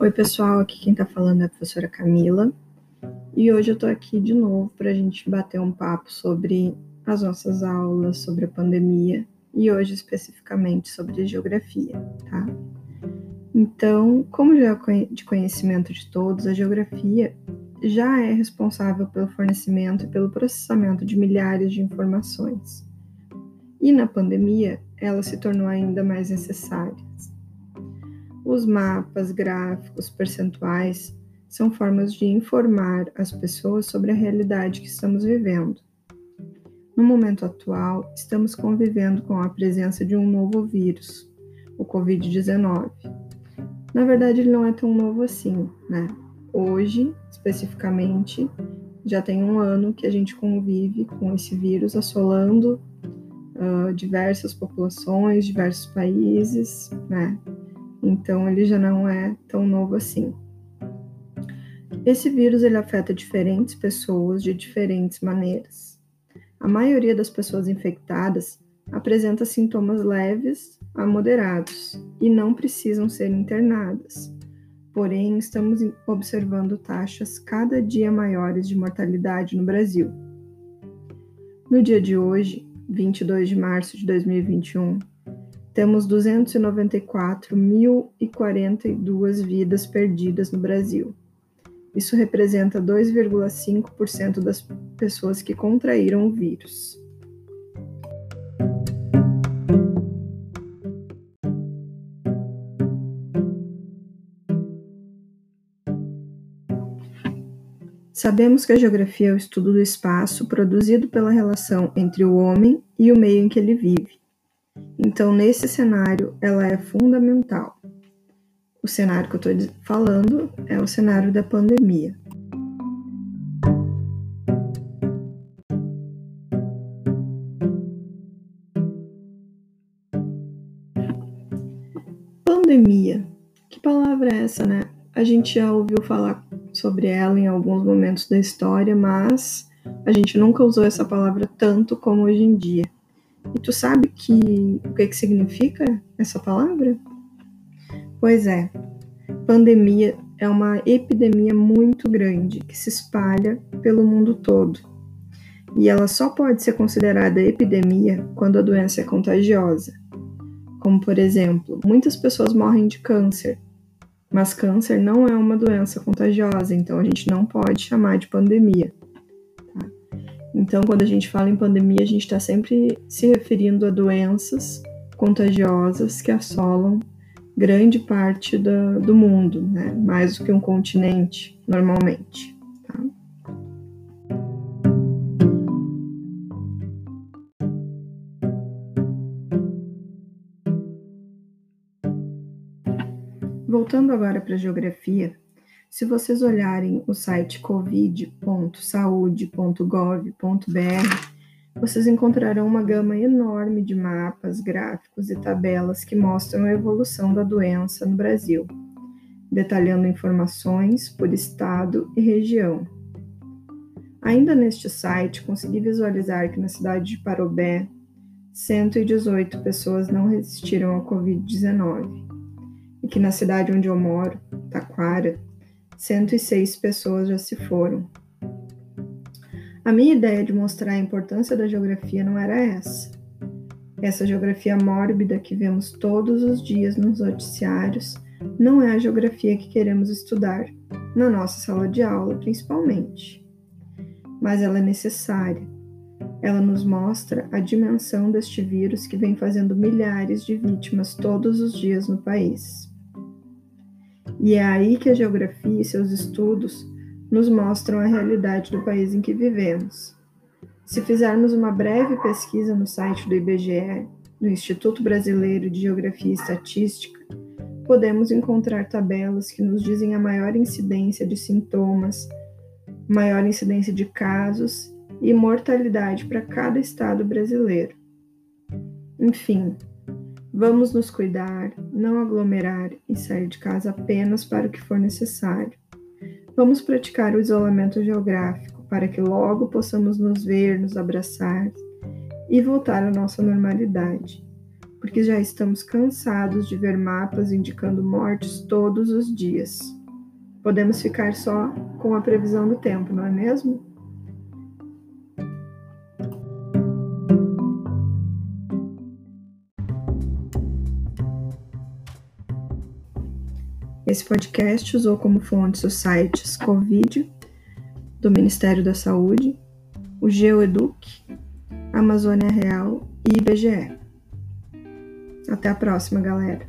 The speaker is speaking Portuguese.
Oi, pessoal, aqui quem tá falando é a professora Camila e hoje eu tô aqui de novo para a gente bater um papo sobre as nossas aulas, sobre a pandemia e hoje especificamente sobre geografia, tá? Então, como já é de conhecimento de todos, a geografia já é responsável pelo fornecimento e pelo processamento de milhares de informações. E na pandemia, ela se tornou ainda mais necessária. Os mapas, gráficos, percentuais são formas de informar as pessoas sobre a realidade que estamos vivendo. No momento atual, estamos convivendo com a presença de um novo vírus, o Covid-19. Na verdade, ele não é tão novo assim, né? Hoje, especificamente, já tem um ano que a gente convive com esse vírus assolando uh, diversas populações, diversos países, né? Então ele já não é tão novo assim. Esse vírus ele afeta diferentes pessoas de diferentes maneiras. A maioria das pessoas infectadas apresenta sintomas leves a moderados e não precisam ser internadas. Porém, estamos observando taxas cada dia maiores de mortalidade no Brasil. No dia de hoje, 22 de março de 2021, temos 294.042 vidas perdidas no Brasil. Isso representa 2,5% das pessoas que contraíram o vírus. Sabemos que a geografia é o estudo do espaço produzido pela relação entre o homem e o meio em que ele vive. Então, nesse cenário, ela é fundamental. O cenário que eu estou falando é o cenário da pandemia. Pandemia. Que palavra é essa, né? A gente já ouviu falar sobre ela em alguns momentos da história, mas a gente nunca usou essa palavra tanto como hoje em dia. E tu sabe que o que, que significa essa palavra? Pois é, pandemia é uma epidemia muito grande que se espalha pelo mundo todo. E ela só pode ser considerada epidemia quando a doença é contagiosa. Como, por exemplo, muitas pessoas morrem de câncer, mas câncer não é uma doença contagiosa, então a gente não pode chamar de pandemia. Então, quando a gente fala em pandemia, a gente está sempre se referindo a doenças contagiosas que assolam grande parte do, do mundo, né? mais do que um continente, normalmente. Tá? Voltando agora para a geografia, se vocês olharem o site covid.saude.gov.br, vocês encontrarão uma gama enorme de mapas, gráficos e tabelas que mostram a evolução da doença no Brasil, detalhando informações por estado e região. Ainda neste site, consegui visualizar que na cidade de Parobé, 118 pessoas não resistiram ao Covid-19 e que na cidade onde eu moro, Taquara, 106 pessoas já se foram. A minha ideia de mostrar a importância da geografia não era essa. Essa geografia mórbida que vemos todos os dias nos noticiários não é a geografia que queremos estudar, na nossa sala de aula principalmente. Mas ela é necessária. Ela nos mostra a dimensão deste vírus que vem fazendo milhares de vítimas todos os dias no país. E é aí que a geografia e seus estudos nos mostram a realidade do país em que vivemos. Se fizermos uma breve pesquisa no site do IBGE, do Instituto Brasileiro de Geografia e Estatística, podemos encontrar tabelas que nos dizem a maior incidência de sintomas, maior incidência de casos e mortalidade para cada estado brasileiro. Enfim, Vamos nos cuidar, não aglomerar e sair de casa apenas para o que for necessário. Vamos praticar o isolamento geográfico para que logo possamos nos ver, nos abraçar e voltar à nossa normalidade. porque já estamos cansados de ver mapas indicando mortes todos os dias. Podemos ficar só com a previsão do tempo, não é mesmo? Esse podcast usou como fontes os sites Covid, do Ministério da Saúde, o GeoEduc, Amazônia Real e IBGE. Até a próxima, galera!